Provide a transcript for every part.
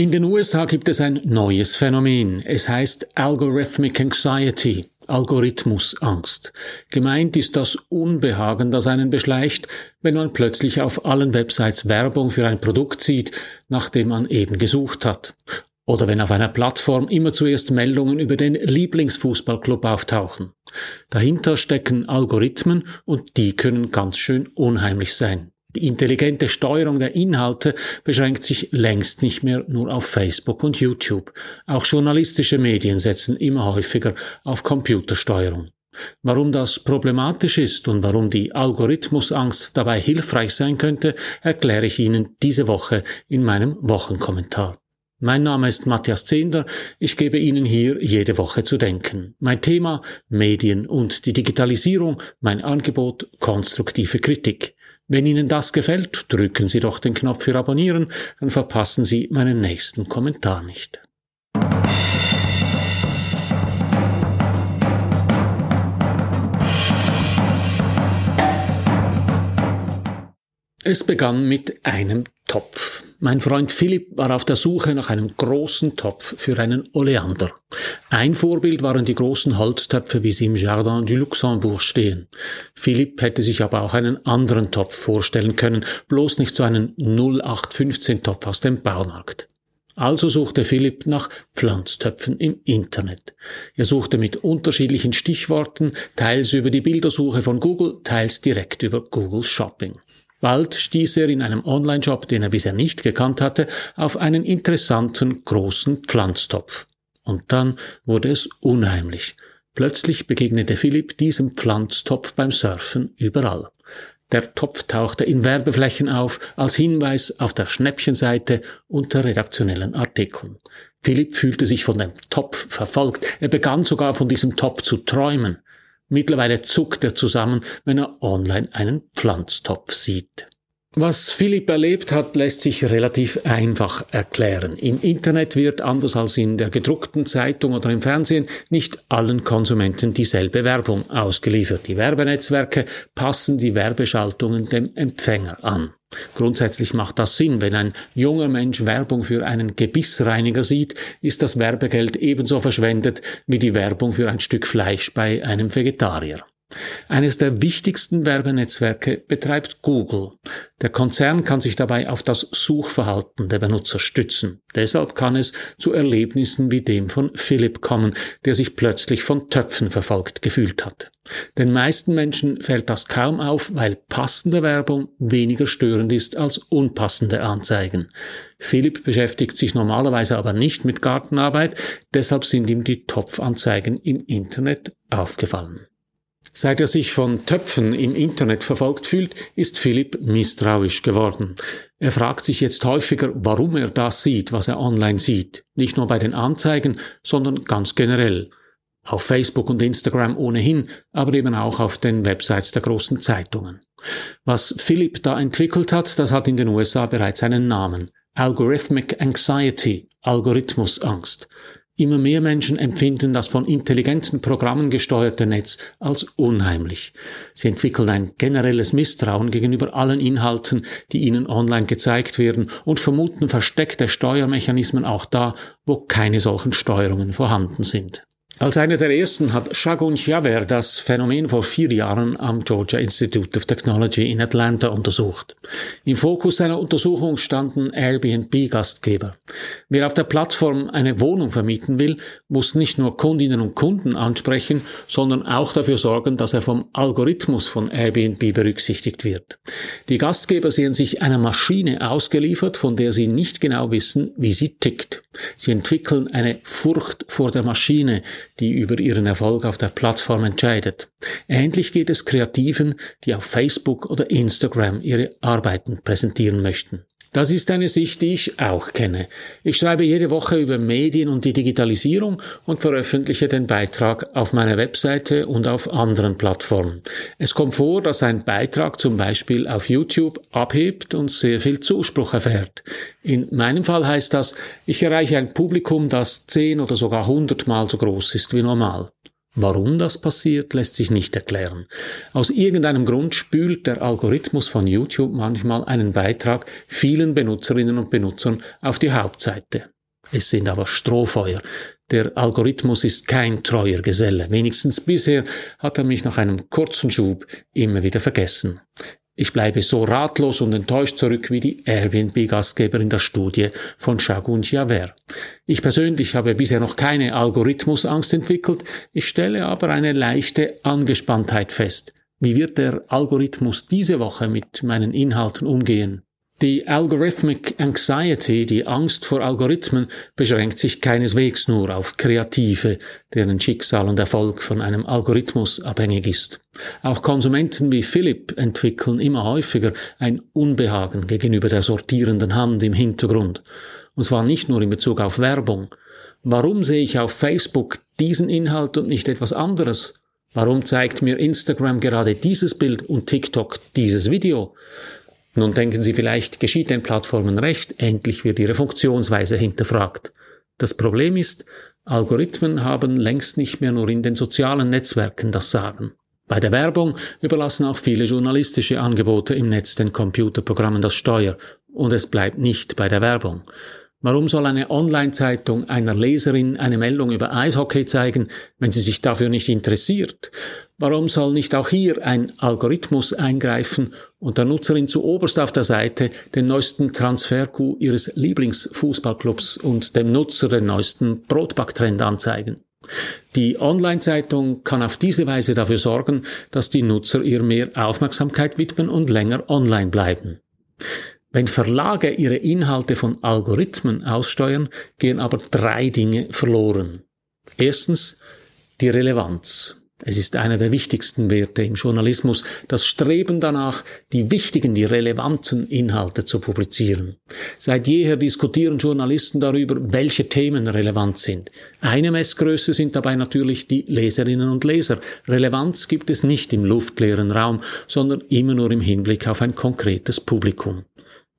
In den USA gibt es ein neues Phänomen. Es heißt Algorithmic Anxiety, Algorithmusangst. Gemeint ist das Unbehagen, das einen beschleicht, wenn man plötzlich auf allen Websites Werbung für ein Produkt sieht, nach dem man eben gesucht hat. Oder wenn auf einer Plattform immer zuerst Meldungen über den Lieblingsfußballclub auftauchen. Dahinter stecken Algorithmen und die können ganz schön unheimlich sein. Die intelligente Steuerung der Inhalte beschränkt sich längst nicht mehr nur auf Facebook und YouTube. Auch journalistische Medien setzen immer häufiger auf Computersteuerung. Warum das problematisch ist und warum die Algorithmusangst dabei hilfreich sein könnte, erkläre ich Ihnen diese Woche in meinem Wochenkommentar. Mein Name ist Matthias Zehnder. Ich gebe Ihnen hier jede Woche zu denken. Mein Thema Medien und die Digitalisierung, mein Angebot konstruktive Kritik. Wenn Ihnen das gefällt, drücken Sie doch den Knopf für Abonnieren, dann verpassen Sie meinen nächsten Kommentar nicht. Es begann mit einem Topf. Mein Freund Philipp war auf der Suche nach einem großen Topf für einen Oleander. Ein Vorbild waren die großen Holztöpfe, wie sie im Jardin du Luxembourg stehen. Philipp hätte sich aber auch einen anderen Topf vorstellen können, bloß nicht so einen 0815 Topf aus dem Baumarkt. Also suchte Philipp nach Pflanztöpfen im Internet. Er suchte mit unterschiedlichen Stichworten, teils über die Bildersuche von Google, teils direkt über Google Shopping. Bald stieß er in einem Online-Shop, den er bisher nicht gekannt hatte, auf einen interessanten großen Pflanztopf. Und dann wurde es unheimlich. Plötzlich begegnete Philipp diesem Pflanztopf beim Surfen überall. Der Topf tauchte in Werbeflächen auf, als Hinweis auf der Schnäppchenseite unter redaktionellen Artikeln. Philipp fühlte sich von dem Topf verfolgt. Er begann sogar von diesem Topf zu träumen. Mittlerweile zuckt er zusammen, wenn er online einen Pflanztopf sieht. Was Philipp erlebt hat, lässt sich relativ einfach erklären. Im Internet wird, anders als in der gedruckten Zeitung oder im Fernsehen, nicht allen Konsumenten dieselbe Werbung ausgeliefert. Die Werbenetzwerke passen die Werbeschaltungen dem Empfänger an. Grundsätzlich macht das Sinn. Wenn ein junger Mensch Werbung für einen Gebissreiniger sieht, ist das Werbegeld ebenso verschwendet wie die Werbung für ein Stück Fleisch bei einem Vegetarier. Eines der wichtigsten Werbenetzwerke betreibt Google. Der Konzern kann sich dabei auf das Suchverhalten der Benutzer stützen. Deshalb kann es zu Erlebnissen wie dem von Philipp kommen, der sich plötzlich von Töpfen verfolgt gefühlt hat. Den meisten Menschen fällt das kaum auf, weil passende Werbung weniger störend ist als unpassende Anzeigen. Philipp beschäftigt sich normalerweise aber nicht mit Gartenarbeit, deshalb sind ihm die Topfanzeigen im Internet aufgefallen. Seit er sich von Töpfen im Internet verfolgt fühlt, ist Philipp misstrauisch geworden. Er fragt sich jetzt häufiger, warum er das sieht, was er online sieht. Nicht nur bei den Anzeigen, sondern ganz generell. Auf Facebook und Instagram ohnehin, aber eben auch auf den Websites der großen Zeitungen. Was Philipp da entwickelt hat, das hat in den USA bereits einen Namen. Algorithmic Anxiety, Algorithmusangst. Immer mehr Menschen empfinden das von intelligenten Programmen gesteuerte Netz als unheimlich. Sie entwickeln ein generelles Misstrauen gegenüber allen Inhalten, die ihnen online gezeigt werden und vermuten versteckte Steuermechanismen auch da, wo keine solchen Steuerungen vorhanden sind. Als einer der ersten hat Shagun Javer das Phänomen vor vier Jahren am Georgia Institute of Technology in Atlanta untersucht. Im Fokus seiner Untersuchung standen Airbnb-Gastgeber. Wer auf der Plattform eine Wohnung vermieten will, muss nicht nur Kundinnen und Kunden ansprechen, sondern auch dafür sorgen, dass er vom Algorithmus von Airbnb berücksichtigt wird. Die Gastgeber sehen sich einer Maschine ausgeliefert, von der sie nicht genau wissen, wie sie tickt. Sie entwickeln eine Furcht vor der Maschine, die über ihren Erfolg auf der Plattform entscheidet. Ähnlich geht es Kreativen, die auf Facebook oder Instagram ihre Arbeiten präsentieren möchten. Das ist eine Sicht, die ich auch kenne. Ich schreibe jede Woche über Medien und die Digitalisierung und veröffentliche den Beitrag auf meiner Webseite und auf anderen Plattformen. Es kommt vor, dass ein Beitrag zum Beispiel auf YouTube abhebt und sehr viel Zuspruch erfährt. In meinem Fall heißt das, ich erreiche ein Publikum, das zehn oder sogar hundertmal so groß ist wie normal. Warum das passiert, lässt sich nicht erklären. Aus irgendeinem Grund spült der Algorithmus von YouTube manchmal einen Beitrag vielen Benutzerinnen und Benutzern auf die Hauptseite. Es sind aber Strohfeuer. Der Algorithmus ist kein treuer Geselle. Wenigstens bisher hat er mich nach einem kurzen Schub immer wieder vergessen. Ich bleibe so ratlos und enttäuscht zurück wie die Airbnb-Gastgeber in der Studie von Shagun Javer. Ich persönlich habe bisher noch keine Algorithmusangst entwickelt, ich stelle aber eine leichte Angespanntheit fest. Wie wird der Algorithmus diese Woche mit meinen Inhalten umgehen? Die Algorithmic Anxiety, die Angst vor Algorithmen, beschränkt sich keineswegs nur auf Kreative, deren Schicksal und Erfolg von einem Algorithmus abhängig ist. Auch Konsumenten wie Philipp entwickeln immer häufiger ein Unbehagen gegenüber der sortierenden Hand im Hintergrund. Und zwar nicht nur in Bezug auf Werbung. Warum sehe ich auf Facebook diesen Inhalt und nicht etwas anderes? Warum zeigt mir Instagram gerade dieses Bild und TikTok dieses Video? Nun denken Sie vielleicht, geschieht den Plattformen recht, endlich wird ihre Funktionsweise hinterfragt. Das Problem ist, Algorithmen haben längst nicht mehr nur in den sozialen Netzwerken das Sagen. Bei der Werbung überlassen auch viele journalistische Angebote im Netz den Computerprogrammen das Steuer, und es bleibt nicht bei der Werbung. Warum soll eine Online-Zeitung einer Leserin eine Meldung über Eishockey zeigen, wenn sie sich dafür nicht interessiert? Warum soll nicht auch hier ein Algorithmus eingreifen und der Nutzerin zu oberst auf der Seite den neuesten Transfer-Coup ihres Lieblingsfußballclubs und dem Nutzer den neuesten Brotbacktrend anzeigen? Die Online-Zeitung kann auf diese Weise dafür sorgen, dass die Nutzer ihr mehr Aufmerksamkeit widmen und länger online bleiben. Wenn Verlage ihre Inhalte von Algorithmen aussteuern, gehen aber drei Dinge verloren. Erstens die Relevanz. Es ist einer der wichtigsten Werte im Journalismus, das Streben danach, die wichtigen, die relevanten Inhalte zu publizieren. Seit jeher diskutieren Journalisten darüber, welche Themen relevant sind. Eine Messgröße sind dabei natürlich die Leserinnen und Leser. Relevanz gibt es nicht im luftleeren Raum, sondern immer nur im Hinblick auf ein konkretes Publikum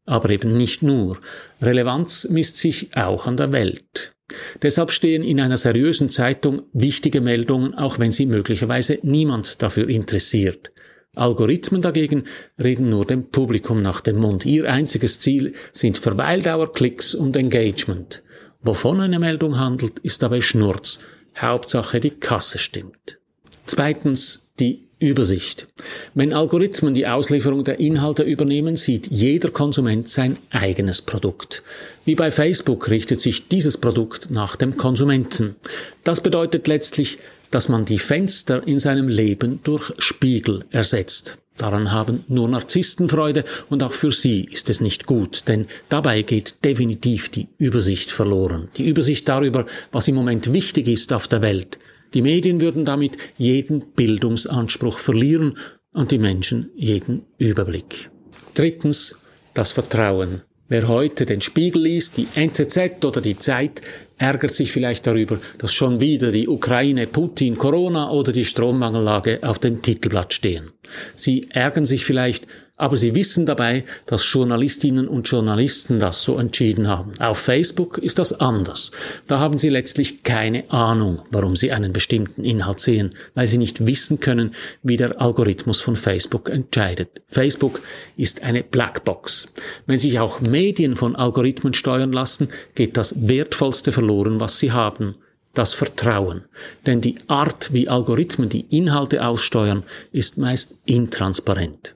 aber eben nicht nur. Relevanz misst sich auch an der Welt. Deshalb stehen in einer seriösen Zeitung wichtige Meldungen, auch wenn sie möglicherweise niemand dafür interessiert. Algorithmen dagegen reden nur dem Publikum nach dem Mund. Ihr einziges Ziel sind Verweildauer, Klicks und Engagement. Wovon eine Meldung handelt, ist dabei Schnurz. Hauptsache die Kasse stimmt. Zweitens die Übersicht. Wenn Algorithmen die Auslieferung der Inhalte übernehmen, sieht jeder Konsument sein eigenes Produkt. Wie bei Facebook richtet sich dieses Produkt nach dem Konsumenten. Das bedeutet letztlich, dass man die Fenster in seinem Leben durch Spiegel ersetzt. Daran haben nur Narzissten Freude und auch für sie ist es nicht gut, denn dabei geht definitiv die Übersicht verloren. Die Übersicht darüber, was im Moment wichtig ist auf der Welt, die Medien würden damit jeden Bildungsanspruch verlieren und die Menschen jeden Überblick. Drittens, das Vertrauen. Wer heute den Spiegel liest, die NZZ oder die Zeit, ärgert sich vielleicht darüber, dass schon wieder die Ukraine, Putin, Corona oder die Strommangellage auf dem Titelblatt stehen. Sie ärgern sich vielleicht, aber sie wissen dabei, dass Journalistinnen und Journalisten das so entschieden haben. Auf Facebook ist das anders. Da haben sie letztlich keine Ahnung, warum sie einen bestimmten Inhalt sehen, weil sie nicht wissen können, wie der Algorithmus von Facebook entscheidet. Facebook ist eine Blackbox. Wenn sich auch Medien von Algorithmen steuern lassen, geht das Wertvollste verloren, was sie haben das Vertrauen. Denn die Art, wie Algorithmen die Inhalte aussteuern, ist meist intransparent.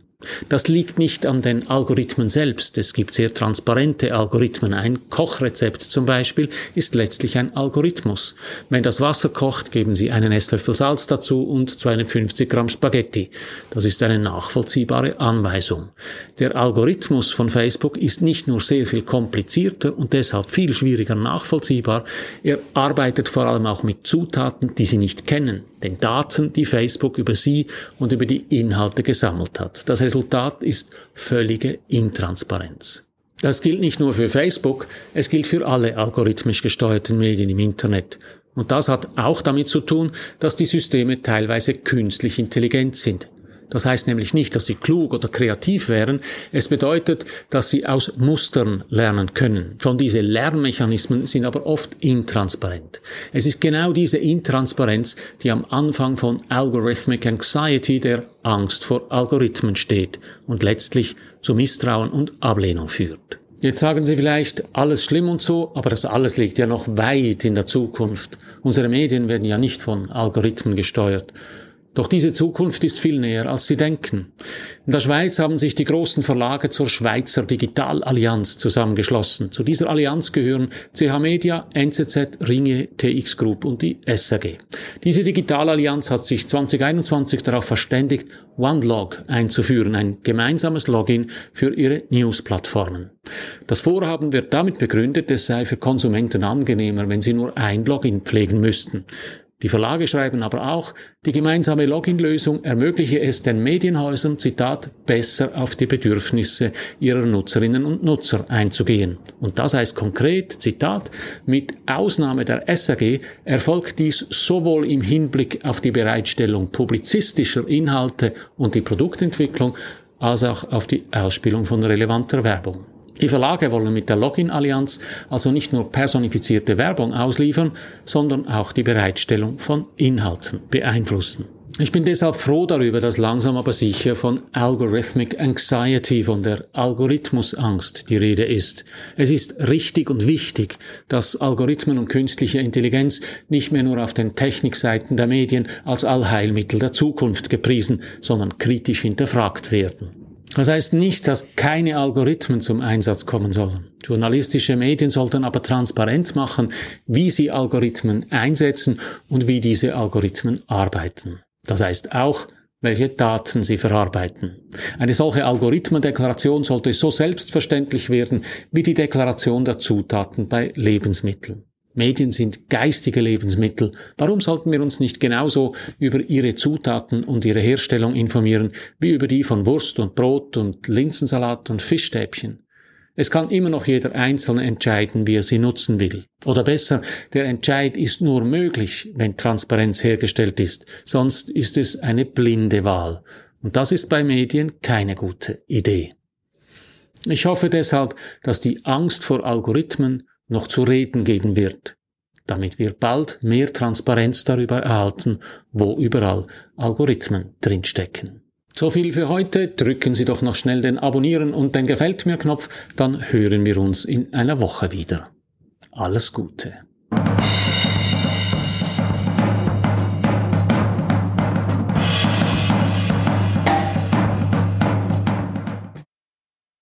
Das liegt nicht an den Algorithmen selbst. Es gibt sehr transparente Algorithmen. Ein Kochrezept zum Beispiel ist letztlich ein Algorithmus. Wenn das Wasser kocht, geben Sie einen Esslöffel Salz dazu und 250 Gramm Spaghetti. Das ist eine nachvollziehbare Anweisung. Der Algorithmus von Facebook ist nicht nur sehr viel komplizierter und deshalb viel schwieriger nachvollziehbar, er arbeitet vor allem auch mit Zutaten, die Sie nicht kennen den Daten, die Facebook über sie und über die Inhalte gesammelt hat. Das Resultat ist völlige Intransparenz. Das gilt nicht nur für Facebook, es gilt für alle algorithmisch gesteuerten Medien im Internet. Und das hat auch damit zu tun, dass die Systeme teilweise künstlich intelligent sind. Das heißt nämlich nicht, dass sie klug oder kreativ wären. Es bedeutet, dass sie aus Mustern lernen können. Schon diese Lernmechanismen sind aber oft intransparent. Es ist genau diese Intransparenz, die am Anfang von Algorithmic Anxiety, der Angst vor Algorithmen steht und letztlich zu Misstrauen und Ablehnung führt. Jetzt sagen Sie vielleicht, alles schlimm und so, aber das alles liegt ja noch weit in der Zukunft. Unsere Medien werden ja nicht von Algorithmen gesteuert. Doch diese Zukunft ist viel näher, als Sie denken. In der Schweiz haben sich die großen Verlage zur Schweizer Digitalallianz zusammengeschlossen. Zu dieser Allianz gehören CH Media, NZZ, Ringe, TX Group und die SAG. Diese Digitalallianz hat sich 2021 darauf verständigt, OneLog einzuführen, ein gemeinsames Login für ihre News-Plattformen. Das Vorhaben wird damit begründet, es sei für Konsumenten angenehmer, wenn sie nur ein Login pflegen müssten. Die Verlage schreiben aber auch, die gemeinsame Login-Lösung ermögliche es den Medienhäusern, Zitat, besser auf die Bedürfnisse ihrer Nutzerinnen und Nutzer einzugehen. Und das heißt konkret, Zitat, mit Ausnahme der SAG erfolgt dies sowohl im Hinblick auf die Bereitstellung publizistischer Inhalte und die Produktentwicklung als auch auf die Ausspielung von relevanter Werbung. Die Verlage wollen mit der Login-Allianz also nicht nur personifizierte Werbung ausliefern, sondern auch die Bereitstellung von Inhalten beeinflussen. Ich bin deshalb froh darüber, dass langsam aber sicher von Algorithmic Anxiety, von der Algorithmusangst die Rede ist. Es ist richtig und wichtig, dass Algorithmen und künstliche Intelligenz nicht mehr nur auf den Technikseiten der Medien als Allheilmittel der Zukunft gepriesen, sondern kritisch hinterfragt werden. Das heißt nicht, dass keine Algorithmen zum Einsatz kommen sollen. Journalistische Medien sollten aber transparent machen, wie sie Algorithmen einsetzen und wie diese Algorithmen arbeiten. Das heißt auch, welche Daten sie verarbeiten. Eine solche Algorithmendeklaration sollte so selbstverständlich werden wie die Deklaration der Zutaten bei Lebensmitteln. Medien sind geistige Lebensmittel. Warum sollten wir uns nicht genauso über ihre Zutaten und ihre Herstellung informieren, wie über die von Wurst und Brot und Linsensalat und Fischstäbchen? Es kann immer noch jeder Einzelne entscheiden, wie er sie nutzen will. Oder besser, der Entscheid ist nur möglich, wenn Transparenz hergestellt ist, sonst ist es eine blinde Wahl. Und das ist bei Medien keine gute Idee. Ich hoffe deshalb, dass die Angst vor Algorithmen noch zu reden geben wird, damit wir bald mehr Transparenz darüber erhalten, wo überall Algorithmen drinstecken. So viel für heute. Drücken Sie doch noch schnell den Abonnieren und den Gefällt mir Knopf, dann hören wir uns in einer Woche wieder. Alles Gute.